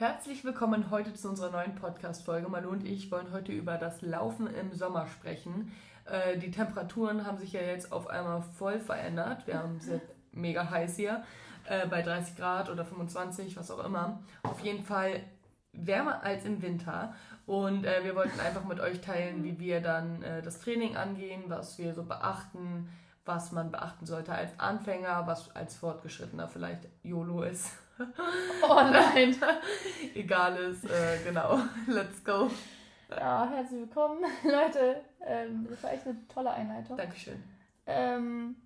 Herzlich willkommen heute zu unserer neuen Podcast-Folge. Malu und ich wollen heute über das Laufen im Sommer sprechen. Äh, die Temperaturen haben sich ja jetzt auf einmal voll verändert. Wir haben es jetzt mega heiß hier, äh, bei 30 Grad oder 25, was auch immer. Auf jeden Fall wärmer als im Winter. Und äh, wir wollten einfach mit euch teilen, wie wir dann äh, das Training angehen, was wir so beachten, was man beachten sollte als Anfänger, was als Fortgeschrittener vielleicht YOLO ist. Oh nein. Egal ist, äh, genau. Let's go. Ja, herzlich willkommen, Leute. Ähm, das war echt eine tolle Einleitung. Dankeschön. Ähm,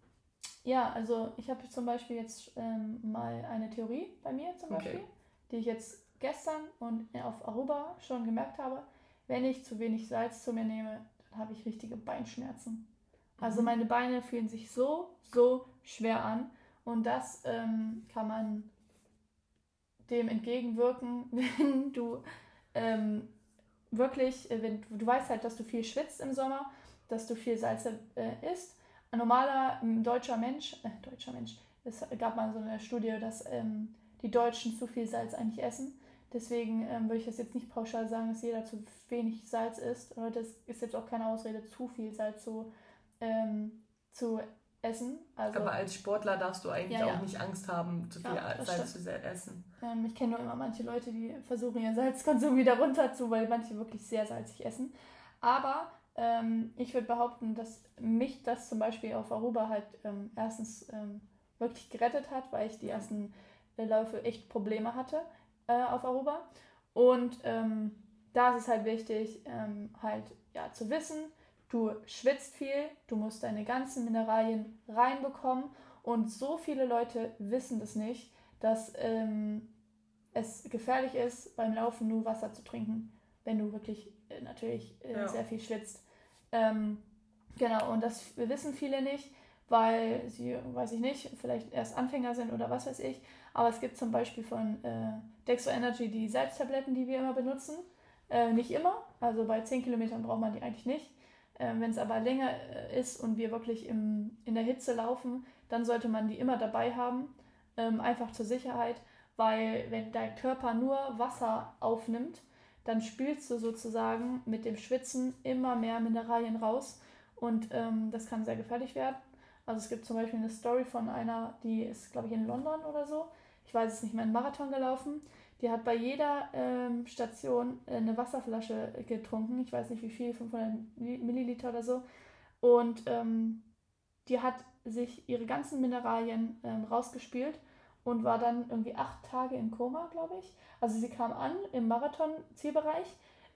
ja, also ich habe zum Beispiel jetzt ähm, mal eine Theorie bei mir zum Beispiel, okay. die ich jetzt gestern und auf Aruba schon gemerkt habe. Wenn ich zu wenig Salz zu mir nehme, dann habe ich richtige Beinschmerzen. Also mhm. meine Beine fühlen sich so, so schwer an. Und das ähm, kann man dem entgegenwirken, wenn du ähm, wirklich, äh, wenn du weißt halt, dass du viel schwitzt im Sommer, dass du viel Salze äh, isst. Ein normaler ähm, deutscher Mensch, äh, deutscher Mensch, es gab mal so eine Studie, dass ähm, die Deutschen zu viel Salz eigentlich essen. Deswegen ähm, würde ich das jetzt nicht pauschal sagen, dass jeder zu wenig Salz isst. Und das ist jetzt auch keine Ausrede, zu viel Salz zu, ähm, zu essen. Also, Aber als Sportler darfst du eigentlich ja, ja. auch nicht Angst haben, zu viel ja, Salz zu essen. Ähm, ich kenne nur immer manche Leute, die versuchen, ihren Salzkonsum wieder runter zu, weil manche wirklich sehr salzig essen. Aber ähm, ich würde behaupten, dass mich das zum Beispiel auf Aruba halt ähm, erstens ähm, wirklich gerettet hat, weil ich die ersten äh, Läufe echt Probleme hatte äh, auf Aruba. Und ähm, da ist es halt wichtig, ähm, halt ja, zu wissen, Du schwitzt viel, du musst deine ganzen Mineralien reinbekommen und so viele Leute wissen das nicht, dass ähm, es gefährlich ist, beim Laufen nur Wasser zu trinken, wenn du wirklich äh, natürlich äh, ja. sehr viel schwitzt. Ähm, genau, und das wissen viele nicht, weil sie, weiß ich nicht, vielleicht erst Anfänger sind oder was weiß ich. Aber es gibt zum Beispiel von äh, Dextro Energy die Salztabletten, die wir immer benutzen. Äh, nicht immer, also bei 10 Kilometern braucht man die eigentlich nicht. Ähm, Wenn es aber länger äh, ist und wir wirklich im, in der Hitze laufen, dann sollte man die immer dabei haben, ähm, einfach zur Sicherheit, weil wenn dein Körper nur Wasser aufnimmt, dann spülst du sozusagen mit dem Schwitzen immer mehr Mineralien raus und ähm, das kann sehr gefährlich werden. Also es gibt zum Beispiel eine Story von einer, die ist, glaube ich, in London oder so. Ich weiß es nicht mehr, einen Marathon gelaufen die hat bei jeder ähm, Station äh, eine Wasserflasche getrunken. Ich weiß nicht wie viel, 500 Milliliter oder so. Und ähm, die hat sich ihre ganzen Mineralien ähm, rausgespielt und war dann irgendwie acht Tage im Koma, glaube ich. Also sie kam an im Marathon-Zielbereich,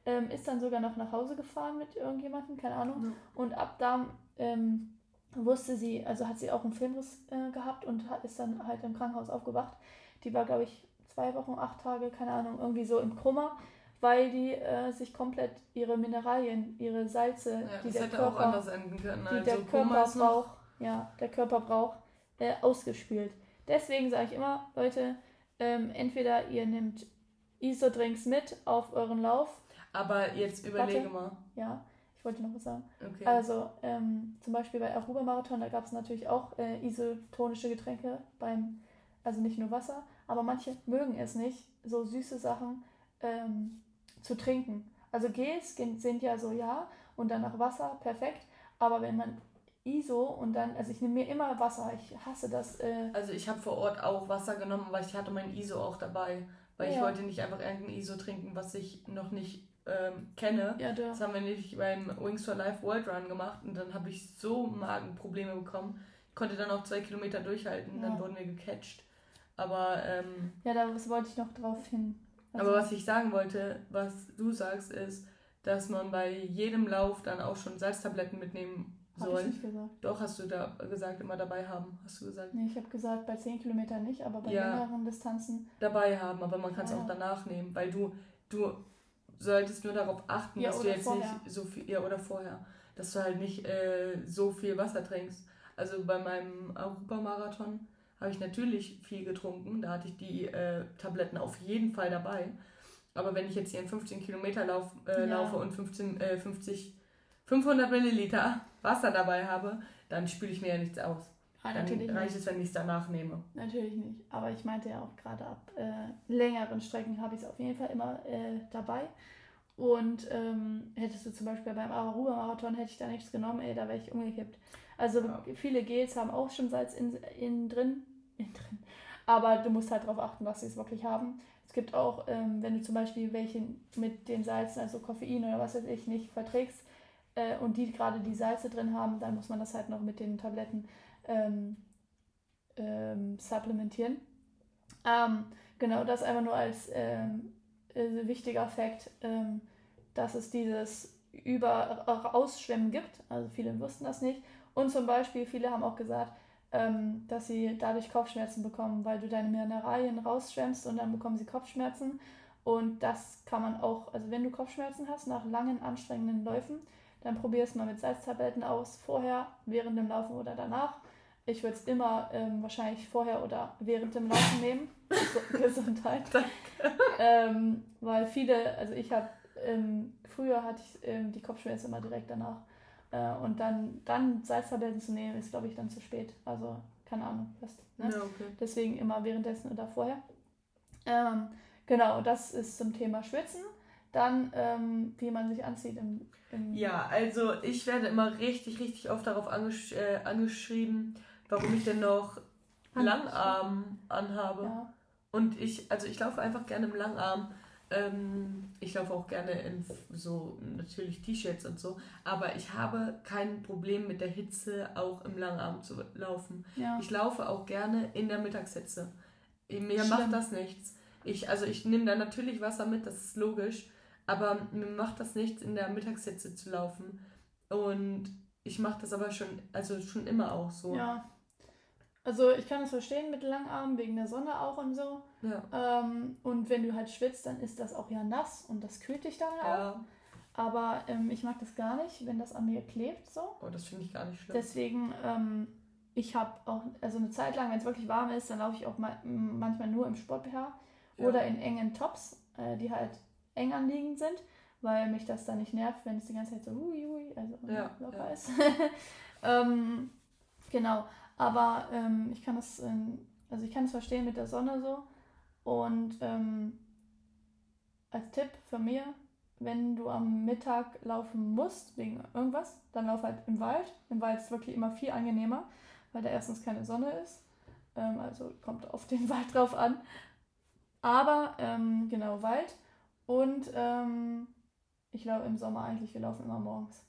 ähm, ist dann sogar noch nach Hause gefahren mit irgendjemandem, keine Ahnung. Ja. Und ab da ähm, wusste sie, also hat sie auch einen Filmriss äh, gehabt und hat, ist dann halt im Krankenhaus aufgewacht. Die war, glaube ich, zwei Wochen, acht Tage, keine Ahnung, irgendwie so im Koma, weil die äh, sich komplett ihre Mineralien, ihre Salze, ja, die der Körper, auch anders enden können. Die also der Körper braucht, ja, der Körper braucht, äh, ausgespült. Deswegen sage ich immer, Leute, ähm, entweder ihr nehmt Isodrinks mit auf euren Lauf. Aber jetzt überlege Warte. mal. Ja, ich wollte noch was sagen. Okay. Also ähm, zum Beispiel bei Aruba Marathon, da gab es natürlich auch äh, isotonische Getränke beim, also nicht nur Wasser, aber manche mögen es nicht, so süße Sachen ähm, zu trinken. Also Gs sind ja so ja und dann nach Wasser, perfekt. Aber wenn man ISO und dann, also ich nehme mir immer Wasser, ich hasse das. Äh also ich habe vor Ort auch Wasser genommen, weil ich hatte mein ISO auch dabei. Weil ja. ich wollte nicht einfach irgendein ISO trinken, was ich noch nicht ähm, kenne. Ja, das haben wir nämlich beim Wings for Life World Run gemacht und dann habe ich so Magenprobleme bekommen. Ich konnte dann auch zwei Kilometer durchhalten, ja. dann wurden wir gecatcht. Aber. Ähm, ja, das wollte ich noch drauf hin. Also, aber was ich sagen wollte, was du sagst, ist, dass man bei jedem Lauf dann auch schon Salztabletten mitnehmen soll. Hab ich nicht gesagt. Doch, hast du da gesagt, immer dabei haben, hast du gesagt. Nee, ich habe gesagt, bei 10 Kilometern nicht, aber bei ja, längeren Distanzen. Dabei haben, aber man kann es ja. auch danach nehmen, weil du, du solltest nur darauf achten, ja, dass du jetzt vorher. nicht so viel, ja, oder vorher, dass du halt nicht äh, so viel Wasser trinkst. Also bei meinem Europamarathon habe ich natürlich viel getrunken. Da hatte ich die äh, Tabletten auf jeden Fall dabei. Aber wenn ich jetzt hier einen 15 Kilometer Lauf, äh, ja. laufe und 15, äh, 50, 500 Milliliter Wasser dabei habe, dann spüle ich mir ja nichts aus. Ja, dann reicht es, wenn ich es danach nehme. Natürlich nicht. Aber ich meinte ja auch gerade ab äh, längeren Strecken habe ich es auf jeden Fall immer äh, dabei. Und ähm, hättest du zum Beispiel beim Aruba-Marathon, hätte ich da nichts genommen, ey, da wäre ich umgekippt. Also ja. viele Gels haben auch schon Salz in, in drin. In drin. Aber du musst halt darauf achten, was sie es wirklich haben. Es gibt auch, ähm, wenn du zum Beispiel welche mit den Salzen, also Koffein oder was weiß ich, nicht verträgst äh, und die gerade die Salze drin haben, dann muss man das halt noch mit den Tabletten ähm, ähm, supplementieren. Ähm, genau, das einfach nur als ähm, äh, wichtiger Fakt, ähm, dass es dieses Über-Ausschwemmen gibt. Also viele wussten das nicht. Und zum Beispiel, viele haben auch gesagt, ähm, dass sie dadurch Kopfschmerzen bekommen, weil du deine Mineralien rausschwemmst und dann bekommen sie Kopfschmerzen. Und das kann man auch, also wenn du Kopfschmerzen hast nach langen, anstrengenden Läufen, dann probier es mal mit Salztabletten aus, vorher, während dem Laufen oder danach. Ich würde es immer ähm, wahrscheinlich vorher oder während dem Laufen nehmen. Gesundheit. ähm, weil viele, also ich habe, ähm, früher hatte ich ähm, die Kopfschmerzen immer direkt danach. Äh, und dann, dann Salztabletten zu nehmen, ist, glaube ich, dann zu spät. Also, keine Ahnung. Was, ne? ja, okay. Deswegen immer währenddessen oder vorher. Ähm, genau, das ist zum Thema Schwitzen. Dann, ähm, wie man sich anzieht im, im Ja, also ich werde immer richtig, richtig oft darauf angesch äh, angeschrieben, warum ich denn noch Langarm anhabe. Ja. Und ich, also ich laufe einfach gerne im Langarm. Ähm, ich laufe auch gerne in so natürlich T-Shirts und so, aber ich habe kein Problem mit der Hitze auch im Langarm zu laufen. Ja. Ich laufe auch gerne in der Mittagshitze. Mir Schlimm. macht das nichts. Ich, also ich nehme da natürlich Wasser mit, das ist logisch, aber mir macht das nichts, in der Mittagshitze zu laufen. Und ich mache das aber schon, also schon immer auch so. Ja. Also ich kann es verstehen mit Langarmen, wegen der Sonne auch und so. Ja. Ähm, und wenn du halt schwitzt, dann ist das auch ja nass und das kühlt dich dann ja. auch. Aber ähm, ich mag das gar nicht, wenn das an mir klebt so. Oh, das finde ich gar nicht schlimm. Deswegen, ähm, ich habe auch, also eine Zeit lang, wenn es wirklich warm ist, dann laufe ich auch mal, manchmal nur im Sport-BH ja. oder in engen Tops, äh, die halt eng anliegend sind, weil mich das dann nicht nervt, wenn es die ganze Zeit so hui, hui, also ja, locker ist. ähm, genau. Aber ähm, ich kann es, ähm, also ich kann es verstehen mit der Sonne so. Und ähm, als Tipp für mir, wenn du am Mittag laufen musst, wegen irgendwas, dann lauf halt im Wald. Im Wald ist wirklich immer viel angenehmer, weil da erstens keine Sonne ist. Ähm, also kommt auf den Wald drauf an. Aber ähm, genau, Wald. Und ähm, ich glaube im Sommer eigentlich, wir laufen immer morgens.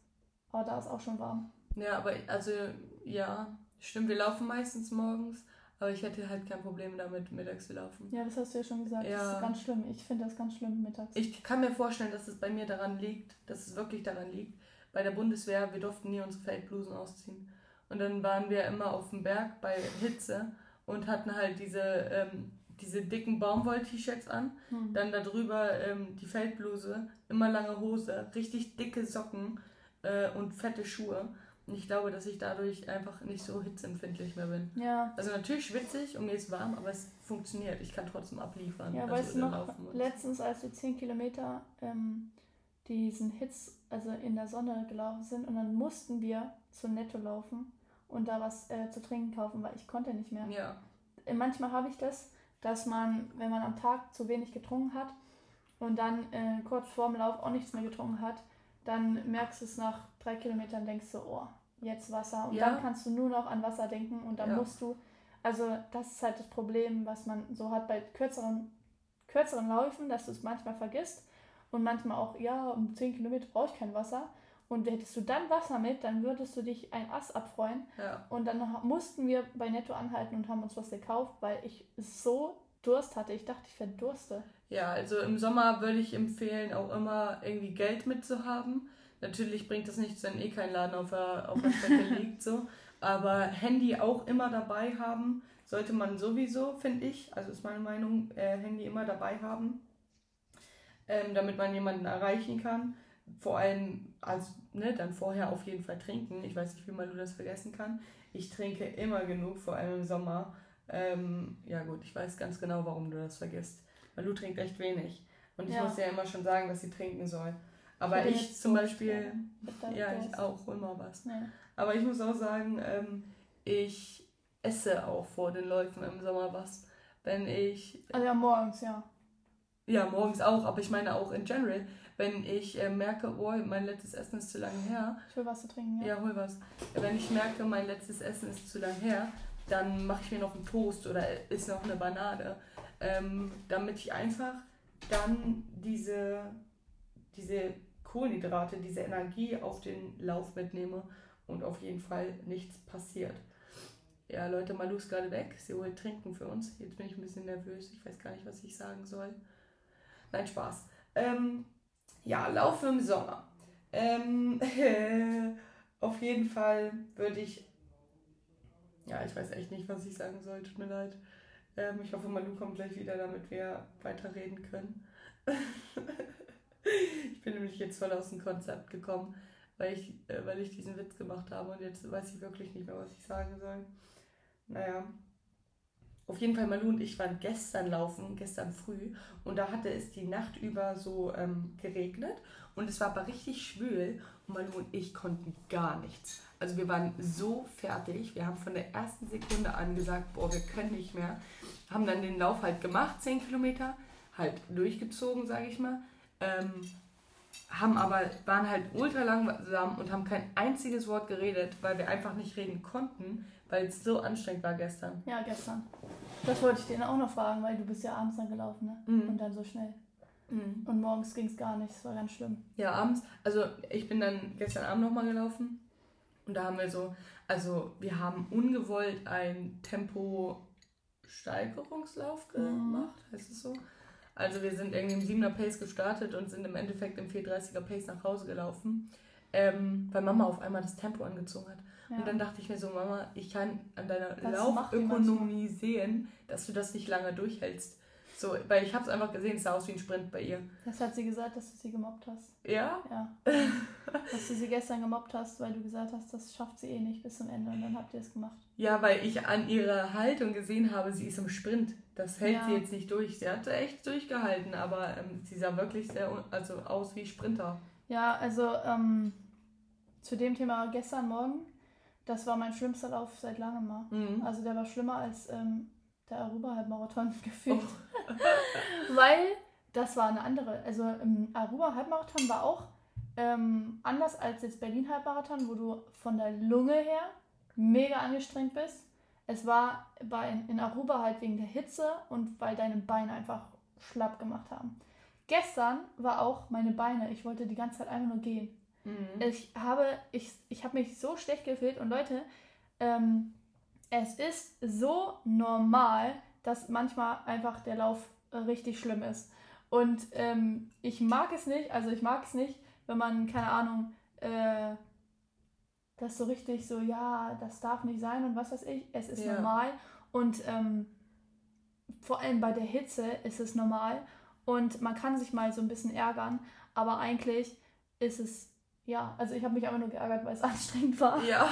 Aber da ist auch schon warm. Ja, aber also ja, Stimmt, wir laufen meistens morgens, aber ich hätte halt kein Problem damit, mittags zu laufen. Ja, das hast du ja schon gesagt. Ja. Das ist ganz schlimm. Ich finde das ganz schlimm mittags. Ich kann mir vorstellen, dass es bei mir daran liegt, dass es wirklich daran liegt. Bei der Bundeswehr, wir durften nie unsere Feldblusen ausziehen. Und dann waren wir immer auf dem Berg bei Hitze und hatten halt diese, ähm, diese dicken Baumwoll-T-Shirts an. Hm. Dann darüber ähm, die Feldbluse, immer lange Hose, richtig dicke Socken äh, und fette Schuhe. Und ich glaube, dass ich dadurch einfach nicht so hitzeempfindlich mehr bin. Ja. Also natürlich schwitzig und mir ist warm, aber es funktioniert. Ich kann trotzdem abliefern. Ja, also weißt du noch, letztens, als wir 10 Kilometer ähm, diesen Hitz, also in der Sonne gelaufen sind und dann mussten wir zu Netto laufen und da was äh, zu trinken kaufen, weil ich konnte nicht mehr. Ja. Äh, manchmal habe ich das, dass man, wenn man am Tag zu wenig getrunken hat und dann äh, kurz vorm Lauf auch nichts mehr getrunken hat, dann merkst du es nach drei Kilometern, denkst du, oh, jetzt Wasser. Und ja. dann kannst du nur noch an Wasser denken und dann ja. musst du, also das ist halt das Problem, was man so hat bei kürzeren, kürzeren Läufen, dass du es manchmal vergisst und manchmal auch, ja, um 10 Kilometer brauche ich kein Wasser. Und hättest du dann Wasser mit, dann würdest du dich ein Ass abfreuen. Ja. Und dann mussten wir bei Netto anhalten und haben uns was gekauft, weil ich so Durst hatte. Ich dachte, ich verdurste. Ja, also im Sommer würde ich empfehlen, auch immer irgendwie Geld mitzuhaben Natürlich bringt das nichts, wenn eh kein Laden auf der, auf der Strecke liegt, so. Aber Handy auch immer dabei haben, sollte man sowieso, finde ich, also ist meine Meinung, äh, Handy immer dabei haben, ähm, damit man jemanden erreichen kann. Vor allem, also, ne, dann vorher auf jeden Fall trinken. Ich weiß nicht, wie man du das vergessen kann. Ich trinke immer genug, vor allem im Sommer. Ähm, ja gut, ich weiß ganz genau, warum du das vergisst. Weil du trinkst echt wenig. Und ich ja. muss ja immer schon sagen, dass sie trinken soll. Aber ich, ich zum Beispiel, ja, ich auch, mal was. Ja. Aber ich muss auch sagen, ähm, ich esse auch vor den Läufen im Sommer was. Wenn ich. Also ja, morgens, ja. Ja, morgens auch, aber ich meine auch in general. Wenn ich äh, merke, oh, mein letztes Essen ist zu lange her. Ich will was zu trinken, ja. Ja, hol was. Wenn ich merke, mein letztes Essen ist zu lange her, dann mache ich mir noch einen Toast oder isst noch eine Banane. Ähm, damit ich einfach dann diese, diese Kohlenhydrate, diese Energie auf den Lauf mitnehme und auf jeden Fall nichts passiert. Ja, Leute, Malu ist gerade weg. Sie holt Trinken für uns. Jetzt bin ich ein bisschen nervös. Ich weiß gar nicht, was ich sagen soll. Nein, Spaß. Ähm, ja, Laufe im Sommer. Ähm, auf jeden Fall würde ich. Ja, ich weiß echt nicht, was ich sagen soll. Tut mir leid. Ähm, ich hoffe, Malu kommt gleich wieder, damit wir weiterreden können. ich bin nämlich jetzt voll aus dem Konzept gekommen, weil ich, äh, weil ich diesen Witz gemacht habe und jetzt weiß ich wirklich nicht mehr, was ich sagen soll. Naja. Auf jeden Fall, Malu und ich waren gestern laufen, gestern früh, und da hatte es die Nacht über so ähm, geregnet und es war aber richtig schwül und Malu und ich konnten gar nichts. Also wir waren so fertig, wir haben von der ersten Sekunde an gesagt, boah, wir können nicht mehr. Haben dann den Lauf halt gemacht, 10 Kilometer, halt durchgezogen, sage ich mal. Ähm, haben aber, waren halt ultra langsam und haben kein einziges Wort geredet, weil wir einfach nicht reden konnten, weil es so anstrengend war gestern. Ja, gestern. Das wollte ich dir auch noch fragen, weil du bist ja abends dann gelaufen, ne? Mhm. Und dann so schnell. Mhm. Und morgens ging es gar nicht, es war ganz schlimm. Ja, abends, also ich bin dann gestern Abend nochmal gelaufen und da haben wir so, also wir haben ungewollt ein Tempo-Steigerungslauf mhm. gemacht, mhm. heißt es so? Also wir sind irgendwie im 7er Pace gestartet und sind im Endeffekt im 430er Pace nach Hause gelaufen, ähm, weil Mama auf einmal das Tempo angezogen hat. Ja. Und dann dachte ich mir so, Mama, ich kann an deiner Laufökonomie sehen, dass du das nicht lange durchhältst. So, weil ich habe es einfach gesehen, es sah aus wie ein Sprint bei ihr. Das hat sie gesagt, dass du sie gemobbt hast. Ja? Ja. dass du sie gestern gemobbt hast, weil du gesagt hast, das schafft sie eh nicht bis zum Ende und dann habt ihr es gemacht. Ja, weil ich an ihrer Haltung gesehen habe, sie ist im Sprint. Das hält ja. sie jetzt nicht durch. Sie hatte echt durchgehalten, aber ähm, sie sah wirklich sehr also aus wie Sprinter. Ja, also ähm, zu dem Thema gestern Morgen, das war mein schlimmster Lauf seit langem mal. Mhm. Also der war schlimmer als ähm, der Aruba-Halbmarathon gefühlt. Oh. Weil das war eine andere. Also im Aruba-Halbmarathon war auch ähm, anders als jetzt Berlin-Halbmarathon, wo du von der Lunge her mega angestrengt bist. Es war bei, in Aruba halt wegen der Hitze und weil deine Beine einfach schlapp gemacht haben. Gestern war auch meine Beine, ich wollte die ganze Zeit einfach nur gehen. Mhm. Ich habe ich, ich hab mich so schlecht gefühlt und Leute, ähm, es ist so normal, dass manchmal einfach der Lauf richtig schlimm ist. Und ähm, ich mag es nicht, also ich mag es nicht, wenn man, keine Ahnung, äh, das so richtig so, ja, das darf nicht sein und was weiß ich, es ist ja. normal. Und ähm, vor allem bei der Hitze ist es normal und man kann sich mal so ein bisschen ärgern, aber eigentlich ist es ja, also ich habe mich aber nur geärgert, weil es anstrengend war. Ja.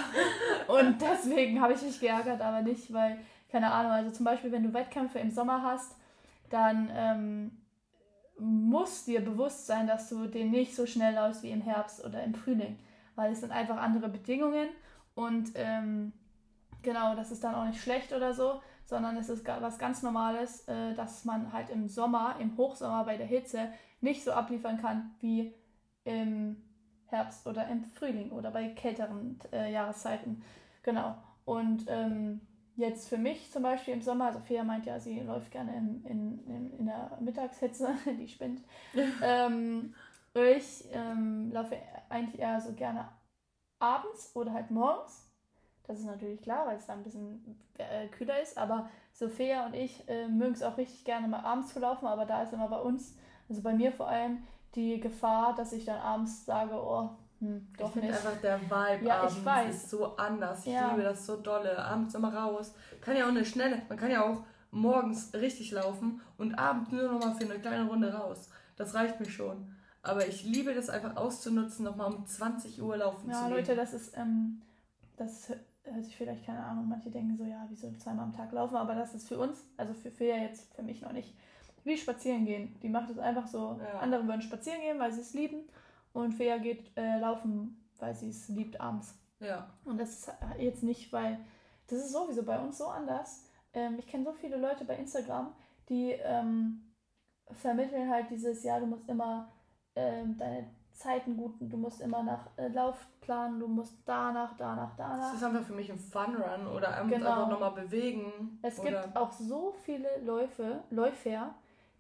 Und deswegen habe ich mich geärgert, aber nicht, weil, keine Ahnung, also zum Beispiel, wenn du Wettkämpfe im Sommer hast, dann ähm, muss dir bewusst sein, dass du den nicht so schnell läufst wie im Herbst oder im Frühling, weil es sind einfach andere Bedingungen und ähm, genau, das ist dann auch nicht schlecht oder so, sondern es ist was ganz Normales, äh, dass man halt im Sommer, im Hochsommer bei der Hitze nicht so abliefern kann wie im Herbst oder im Frühling oder bei kälteren äh, Jahreszeiten. Genau. Und ähm, jetzt für mich zum Beispiel im Sommer, also Fea meint ja, sie läuft gerne in, in, in, in der Mittagshitze, die spinnt. ähm, ich ähm, laufe eigentlich eher so gerne abends oder halt morgens. Das ist natürlich klar, weil es da ein bisschen äh, kühler ist. Aber Sophia und ich äh, mögen es auch richtig gerne mal abends zu laufen. Aber da ist immer bei uns, also bei mir vor allem, die Gefahr, dass ich dann abends sage, oh, hm, doch ich finde einfach der Vibe ja, abends ich weiß. ist so anders. Ich ja. liebe das so dolle. Abends immer raus. Kann ja auch eine schnelle, man kann ja auch morgens richtig laufen und abends nur noch mal für eine kleine Runde raus. Das reicht mir schon. Aber ich liebe das einfach auszunutzen, nochmal um 20 Uhr laufen ja, zu gehen. Ja, Leute, das ist, ähm, das hört sich vielleicht keine Ahnung, manche denken so, ja, wieso zweimal am Tag laufen, aber das ist für uns, also für, für jetzt, für mich noch nicht wie spazieren gehen. Die macht es einfach so. Ja. Andere würden spazieren gehen, weil sie es lieben. Und Fea geht äh, laufen, weil sie es liebt abends. Ja. Und das ist jetzt nicht, weil Das ist sowieso bei uns so anders. Ähm, ich kenne so viele Leute bei Instagram, die ähm, vermitteln halt dieses, ja, du musst immer ähm, deine Zeiten gut, du musst immer nach äh, Laufplan, du musst danach, danach, danach. Das ist einfach für mich ein Fun-Run oder einfach, genau. einfach nochmal bewegen. Es gibt auch so viele Läufe, Läufer,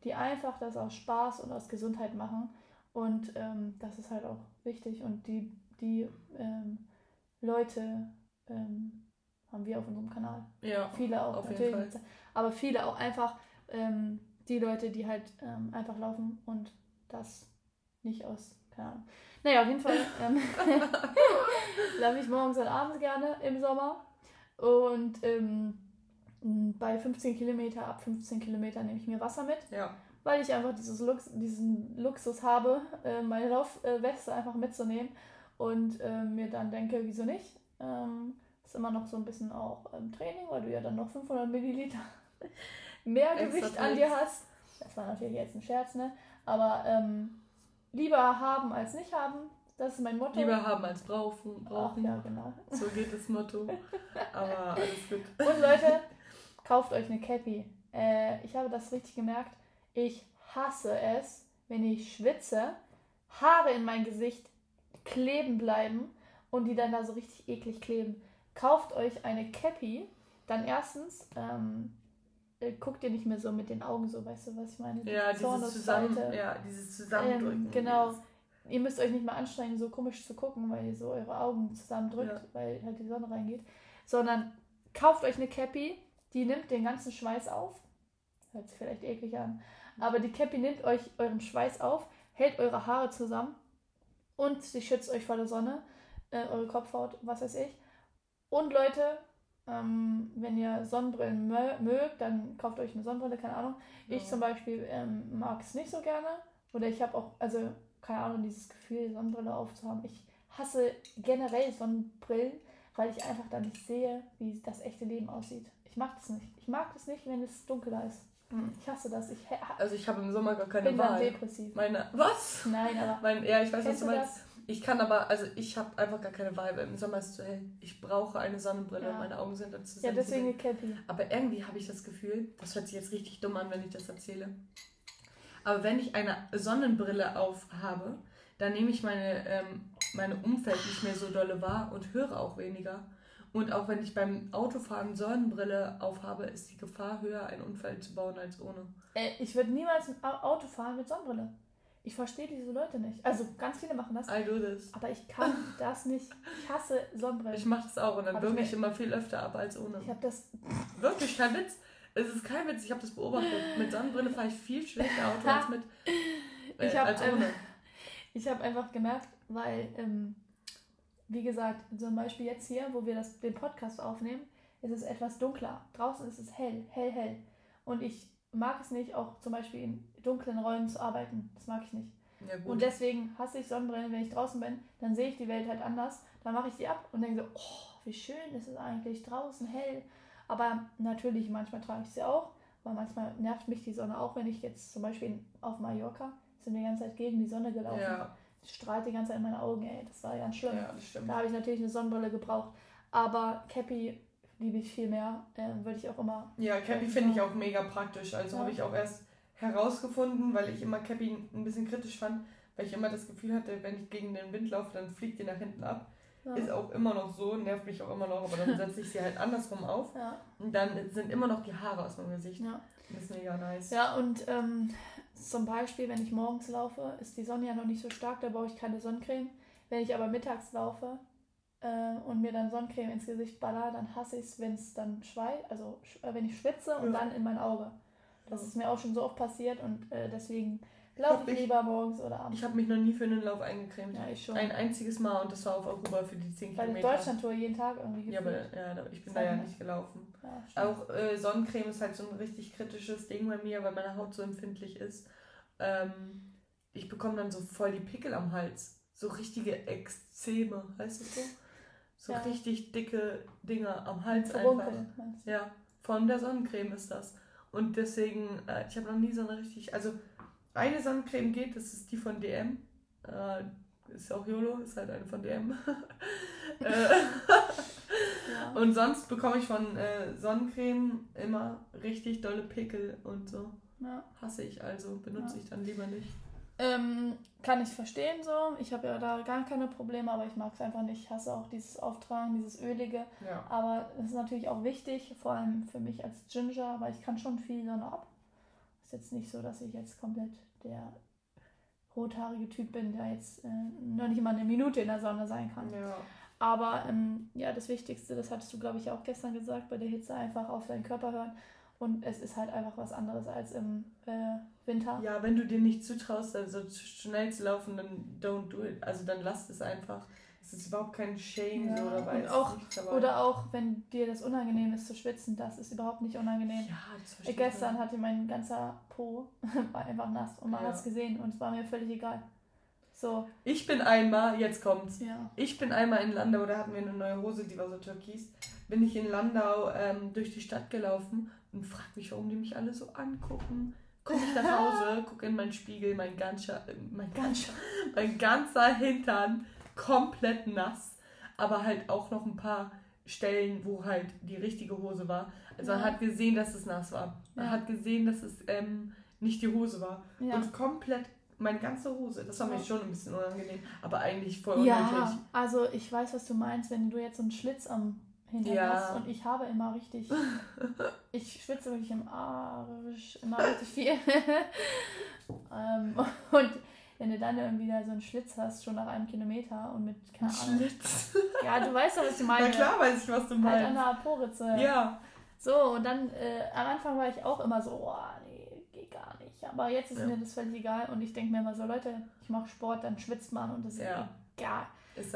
die einfach das aus Spaß und aus Gesundheit machen. Und ähm, das ist halt auch wichtig. Und die, die ähm, Leute ähm, haben wir auf unserem Kanal. Ja. Viele auch natürlich. Aber viele auch einfach ähm, die Leute, die halt ähm, einfach laufen und das nicht aus, keine Ahnung. Naja, auf jeden Fall ähm, laufe ich morgens und abends gerne im Sommer. Und ähm, bei 15 Kilometer, ab 15 Kilometer nehme ich mir Wasser mit. Ja. Weil ich einfach dieses Lux diesen Luxus habe, äh, meine Laufweste einfach mitzunehmen und äh, mir dann denke, wieso nicht? Ähm, ist immer noch so ein bisschen auch im Training, weil du ja dann noch 500 Milliliter mehr Gewicht an dir hast. Das war natürlich jetzt ein Scherz, ne? Aber ähm, lieber haben als nicht haben. Das ist mein Motto. Lieber haben als brauchen. brauchen. Ach, ja, genau. So geht das Motto. Aber alles gut. Und Leute, kauft euch eine Cappy. Äh, ich habe das richtig gemerkt. Ich hasse es, wenn ich schwitze, Haare in mein Gesicht kleben bleiben und die dann da so richtig eklig kleben. Kauft euch eine Cappy. Dann erstens, ähm, äh, guckt ihr nicht mehr so mit den Augen so, weißt du, was ich meine? Ja, dieses, zusammen, ja, dieses Zusammendrücken. Ähm, genau. Ihr müsst euch nicht mal anstrengen, so komisch zu gucken, weil ihr so eure Augen zusammendrückt, ja. weil halt die Sonne reingeht. Sondern kauft euch eine Cappy, die nimmt den ganzen Schweiß auf. Hört sich vielleicht eklig an. Aber die Cappy nimmt euch euren Schweiß auf, hält eure Haare zusammen und sie schützt euch vor der Sonne, äh, eure Kopfhaut, was weiß ich. Und Leute, ähm, wenn ihr Sonnenbrillen mögt, dann kauft euch eine Sonnenbrille, keine Ahnung. Ja. Ich zum Beispiel ähm, mag es nicht so gerne. Oder ich habe auch, also keine Ahnung, dieses Gefühl, Sonnenbrille aufzuhaben. Ich hasse generell Sonnenbrillen, weil ich einfach dann nicht sehe, wie das echte Leben aussieht. Ich mag das nicht. Ich mag das nicht, wenn es dunkler ist. Hm. Ich hasse das. Ich also ich habe im Sommer gar keine bin Wahl. Dann depressiv. Meine was? Nein, aber mein, ja, ich weiß, was du meinst. Das? Ich kann aber, also ich habe einfach gar keine Wahl, weil im Sommer ist es zu hell. Ich brauche eine Sonnenbrille, ja. meine Augen sind dann zu Ja, deswegen Cappy. Aber irgendwie habe ich das Gefühl, das hört sich jetzt richtig dumm an, wenn ich das erzähle. Aber wenn ich eine Sonnenbrille auf habe, dann nehme ich meine, ähm, meine Umfeld nicht mehr so dolle wahr und höre auch weniger. Und auch wenn ich beim Autofahren Sonnenbrille aufhabe, ist die Gefahr höher, einen Unfall zu bauen als ohne. Äh, ich würde niemals ein Auto fahren mit Sonnenbrille. Ich verstehe diese Leute nicht. Also ganz viele machen das. I do this. Aber ich kann das nicht. Ich hasse Sonnenbrille. Ich mache das auch und dann wirke ich immer viel öfter ab als ohne. Ich habe das. Wirklich kein Witz. Es ist kein Witz. Ich habe das beobachtet. Mit Sonnenbrille fahre ich viel schlechter Auto als mit. Äh, ich als ohne. ich habe einfach gemerkt, weil, ähm, wie gesagt, zum Beispiel jetzt hier, wo wir das, den Podcast aufnehmen, ist es etwas dunkler. Draußen ist es hell, hell, hell. Und ich mag es nicht, auch zum Beispiel in dunklen Räumen zu arbeiten. Das mag ich nicht. Ja, und deswegen hasse ich Sonnenbrillen, wenn ich draußen bin, dann sehe ich die Welt halt anders. Dann mache ich die ab und denke so, oh, wie schön ist es eigentlich, draußen hell. Aber natürlich, manchmal trage ich sie auch, weil manchmal nervt mich die Sonne auch, wenn ich jetzt zum Beispiel auf Mallorca sind wir die ganze Zeit gegen die Sonne gelaufen. Ja. Strahlt die ganze Zeit in meine Augen, ey, das war ganz schlimm. Ja, da habe ich natürlich eine Sonnenbrille gebraucht. Aber Cappy liebe ich viel mehr. Äh, würde ich auch immer. Ja, Cappy finde ich auch mega praktisch. Also ja. habe ich auch erst herausgefunden, weil ich immer Cappy ein bisschen kritisch fand, weil ich immer das Gefühl hatte, wenn ich gegen den Wind laufe, dann fliegt die nach hinten ab. Ja. Ist auch immer noch so, nervt mich auch immer noch, aber dann setze ich sie halt andersrum auf. Ja. Und dann sind immer noch die Haare aus meinem Gesicht. Ja. Das ist mega nice. Ja, und ähm, zum Beispiel, wenn ich morgens laufe, ist die Sonne ja noch nicht so stark, da brauche ich keine Sonnencreme. Wenn ich aber mittags laufe, äh, und mir dann Sonnencreme ins Gesicht baller, dann hasse ich es, wenn es dann schweißt, also äh, wenn ich schwitze und ja. dann in mein Auge. Das ist mir auch schon so oft passiert und äh, deswegen laufe ich, lieber morgens oder abends. Ich habe mich noch nie für einen Lauf eingecremt. Ja, ich schon. Ein einziges Mal und das war auf Aruba für die 10 Kilometer. Bei der Deutschlandtour jeden Tag irgendwie gefühlt. Ja, aber ja, ich bin da ja nicht gelaufen. Ja, auch äh, Sonnencreme ist halt so ein richtig kritisches Ding bei mir, weil meine Haut so empfindlich ist. Ähm, ich bekomme dann so voll die Pickel am Hals. So richtige Exzeme, heißt das so? So ja. richtig dicke Dinger am Hals einfach. Ja, von der Sonnencreme ist das. Und deswegen, äh, ich habe noch nie so eine richtig, also eine Sonnencreme geht, das ist die von DM. Äh, ist auch YOLO, ist halt eine von DM. Äh, Ja. Und sonst bekomme ich von äh, Sonnencreme immer richtig dolle Pickel und so. Ja. Hasse ich also, benutze ja. ich dann lieber nicht. Ähm, kann ich verstehen so. Ich habe ja da gar keine Probleme, aber ich mag es einfach nicht. Ich hasse auch dieses Auftragen, dieses Ölige. Ja. Aber es ist natürlich auch wichtig, vor allem für mich als Ginger, weil ich kann schon viel Sonne ab. Ist jetzt nicht so, dass ich jetzt komplett der rothaarige Typ bin, der jetzt äh, noch nicht mal eine Minute in der Sonne sein kann. Ja. Aber ähm, ja, das Wichtigste, das hattest du, glaube ich, auch gestern gesagt, bei der Hitze einfach auf deinen Körper hören. Und es ist halt einfach was anderes als im äh, Winter. Ja, wenn du dir nicht zutraust, also schnell zu laufen, dann don't do it. Also dann lass es einfach. Es ist überhaupt kein Shame ja. so dabei. Und auch, oder auch, wenn dir das unangenehm ist zu schwitzen, das ist überhaupt nicht unangenehm. Ja, das ich. Gestern ich. hatte mein ganzer Po war einfach nass und man ja. hat es gesehen und es war mir völlig egal. So. Ich bin einmal, jetzt kommt's. Ja. Ich bin einmal in Landau, da hatten wir eine neue Hose, die war so türkis. Bin ich in Landau ähm, durch die Stadt gelaufen und frag mich, warum die mich alle so angucken. Komme ich nach Hause, gucke in meinen Spiegel, mein ganzer, mein ganzer, mein ganzer Hintern komplett nass, aber halt auch noch ein paar Stellen, wo halt die richtige Hose war. Also ja. man hat gesehen, dass es nass war. Man ja. hat gesehen, dass es ähm, nicht die Hose war. Ja. Und komplett meine ganze Hose. Das war mir schon ein bisschen unangenehm, aber eigentlich voll unnötig. Ja, also ich weiß, was du meinst, wenn du jetzt so einen Schlitz am hinter ja. und ich habe immer richtig, ich schwitze wirklich im Arsch, immer richtig viel. ähm, und wenn du dann irgendwie da so einen Schlitz hast, schon nach einem Kilometer und mit, keine Ahnung. Schlitz? Ja, du weißt doch, was ich meine. Na klar weiß ich, was du meinst. Halt an der Poritze. Ja. So, und dann, äh, am Anfang war ich auch immer so, oh, nee, geht gar nicht. Aber jetzt ist ja. mir das völlig egal und ich denke mir immer so, Leute, ich mache Sport, dann schwitzt man und das ist ja. egal.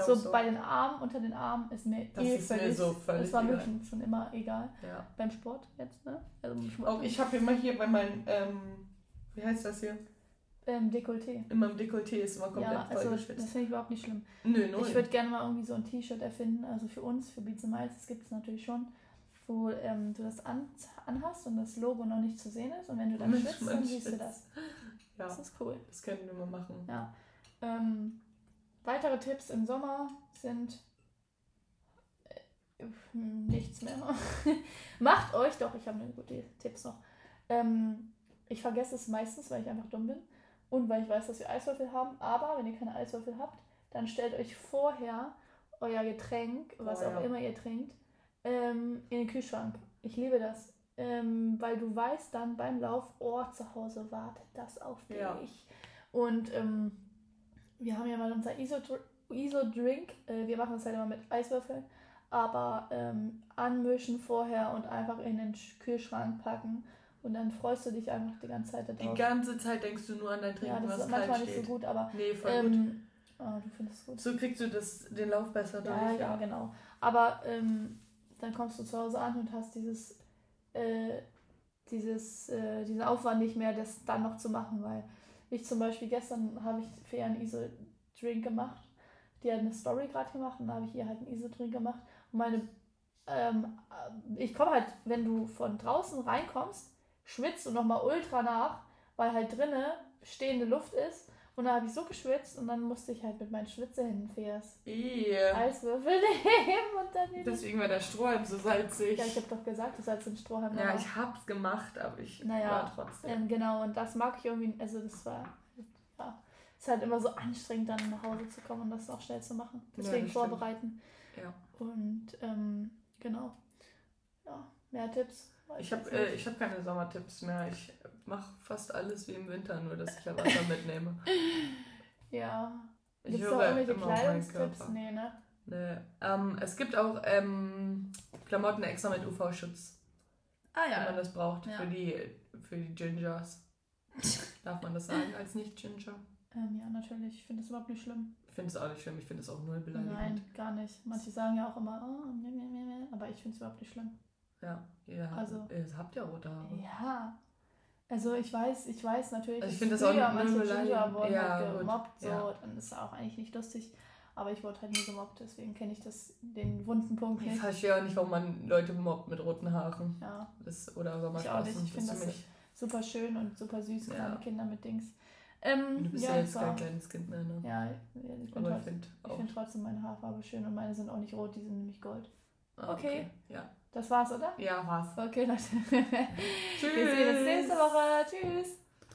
So, so, bei den Armen, unter den Armen ist mir das eh ist völlig, mir so völlig Das war mir schon, schon immer egal. Ja. Beim Sport jetzt, ne? Also Auch ich habe immer hier bei meinem, ähm, wie heißt das hier? Ähm, Dekolleté. In meinem Dekolleté ist immer komplett ja, also Das finde ich überhaupt nicht schlimm. Nö, null. Ich würde gerne mal irgendwie so ein T-Shirt erfinden, also für uns, für Beats Miles, das gibt es natürlich schon, wo ähm, du das an, anhast und das Logo noch nicht zu sehen ist und wenn du dann schwitzt, dann siehst du das. Ja, das ist cool. Das können wir mal machen. Ja. Ähm, Weitere Tipps im Sommer sind äh, nichts mehr. Macht euch doch, ich habe eine gute Tipps noch. Ähm, ich vergesse es meistens, weil ich einfach dumm bin und weil ich weiß, dass wir Eiswürfel haben. Aber wenn ihr keine Eiswürfel habt, dann stellt euch vorher euer Getränk, was oh, auch immer ihr trinkt, ähm, in den Kühlschrank. Ich liebe das. Ähm, weil du weißt dann beim Lauf, oh, zu Hause wartet das auf dich. Ja. Und ähm, wir haben ja mal unser ISO-Drink. äh, wir machen das halt immer mit Eiswürfeln. Aber ähm, anmischen vorher und einfach in den Kühlschrank packen. Und dann freust du dich einfach die ganze Zeit darauf. Die ganze Zeit denkst du nur an dein Trinken, ja, das was ist manchmal nicht so gut, aber. Nee, voll ähm, gut. Oh, du findest gut. So kriegst du das, den Lauf besser durch. Ja, ja, genau. Aber ähm, dann kommst du zu Hause an und hast dieses, äh, dieses, äh, diesen Aufwand nicht mehr, das dann noch zu machen, weil ich zum Beispiel gestern habe ich für ihr einen ISO-Drink gemacht. Die hat eine Story gerade gemacht und da habe ich ihr halt einen ISO-Drink gemacht. Und meine, ähm, ich komme halt, wenn du von draußen reinkommst, schwitzt und nochmal ultra nach, weil halt drinnen stehende Luft ist und da habe ich so geschwitzt und dann musste ich halt mit meinen Schwitzehänden Fährs Eiswürfel nehmen und dann Deswegen war der Strohhalm so salzig. Ja, ich habe doch gesagt, du sollst den Strohhalm Ja, ich hab's gemacht, aber ich naja, war trotzdem. Ähm, genau, und das mag ich irgendwie, also das war, ja, ist halt immer so anstrengend, dann nach Hause zu kommen und das auch schnell zu machen. Deswegen ja, vorbereiten. Ja. Und ähm, genau. Ja, mehr Tipps. Ich habe äh, hab keine Sommertipps mehr. Ich mache fast alles wie im Winter, nur dass ich ja Wasser mitnehme. Ja. Gibt es auch irgendwelche Kleidungstipps? Nee, ne? Nee. Ähm, es gibt auch ähm, Klamotten extra mit UV-Schutz. Ah ja. Wenn man das braucht ja. für, die, für die Gingers. Darf man das sagen als Nicht-Ginger? Ähm, ja, natürlich. Ich finde das überhaupt nicht schlimm. Ich finde es auch nicht schlimm. Ich finde es auch null beleidigend. Nein, gar nicht. Manche sagen ja auch immer, oh, meh, meh, meh, aber ich finde es überhaupt nicht schlimm. Ja, ihr habt, also, ihr habt ja rote Haare. Ja. Also ich weiß, ich weiß natürlich, also ich finde das auch manche Ginger wurden ja, halt gemobbt, so, ja. dann ist auch eigentlich nicht lustig. Aber ich wurde halt nie gemobbt, deswegen kenne ich das, den wunden Punkt nicht. Ich verstehe auch nicht, warum man Leute mobbt mit roten Haaren. Ja. Das, oder Sommersprossen. Ich, ich finde das super schön und super süß, ja. kleine Kinder mit Dings. Ähm, du bist ja, ja jetzt kein kleines Kind mehr, ne? Ja, ich, bin trotzdem, ich finde find trotzdem meine Haarfarbe schön und meine sind auch nicht rot, die sind nämlich gold. Ah, Okay. Ja. Das war's, oder? Ja, war's. Okay, Leute. Tschüss. Wir sehen uns nächste Woche. Tschüss.